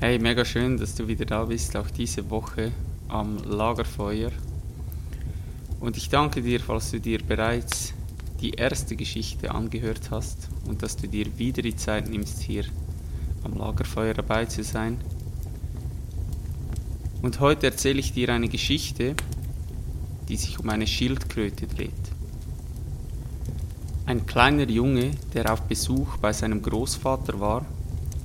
Hey, mega schön, dass du wieder da bist, auch diese Woche am Lagerfeuer. Und ich danke dir, falls du dir bereits die erste Geschichte angehört hast und dass du dir wieder die Zeit nimmst, hier am Lagerfeuer dabei zu sein. Und heute erzähle ich dir eine Geschichte, die sich um eine Schildkröte dreht. Ein kleiner Junge, der auf Besuch bei seinem Großvater war,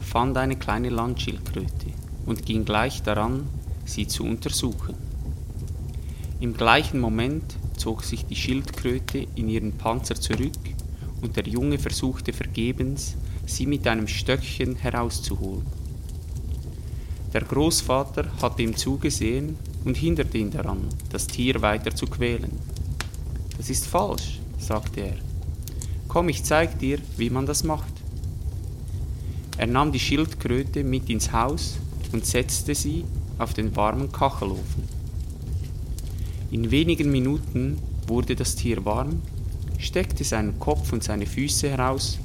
fand eine kleine Landschildkröte und ging gleich daran, sie zu untersuchen. Im gleichen Moment zog sich die Schildkröte in ihren Panzer zurück und der Junge versuchte vergebens, sie mit einem Stöckchen herauszuholen. Der Großvater hatte ihm zugesehen und hinderte ihn daran, das Tier weiter zu quälen. Das ist falsch, sagte er. Komm, ich zeig dir, wie man das macht. Er nahm die Schildkröte mit ins Haus und setzte sie auf den warmen Kachelofen. In wenigen Minuten wurde das Tier warm, steckte seinen Kopf und seine Füße heraus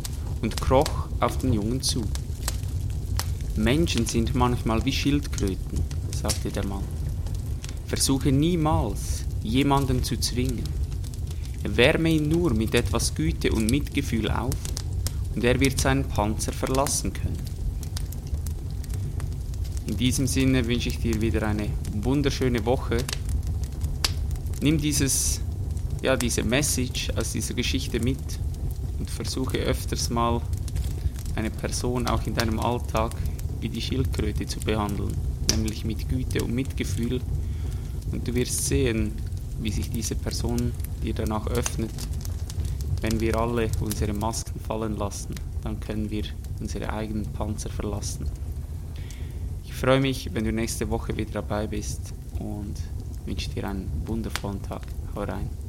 und kroch auf den Jungen zu. Menschen sind manchmal wie Schildkröten, sagte der Mann. Versuche niemals, jemanden zu zwingen. Wärme ihn nur mit etwas Güte und Mitgefühl auf und er wird seinen Panzer verlassen können. In diesem Sinne wünsche ich dir wieder eine wunderschöne Woche. Nimm dieses, ja, diese Message aus dieser Geschichte mit und versuche öfters mal eine Person auch in deinem Alltag wie die Schildkröte zu behandeln, nämlich mit Güte und Mitgefühl. Und du wirst sehen, wie sich diese Person dir danach öffnet wenn wir alle unsere Masken fallen lassen, dann können wir unsere eigenen Panzer verlassen. Ich freue mich, wenn du nächste Woche wieder dabei bist und wünsche dir einen wundervollen Tag. Hau rein.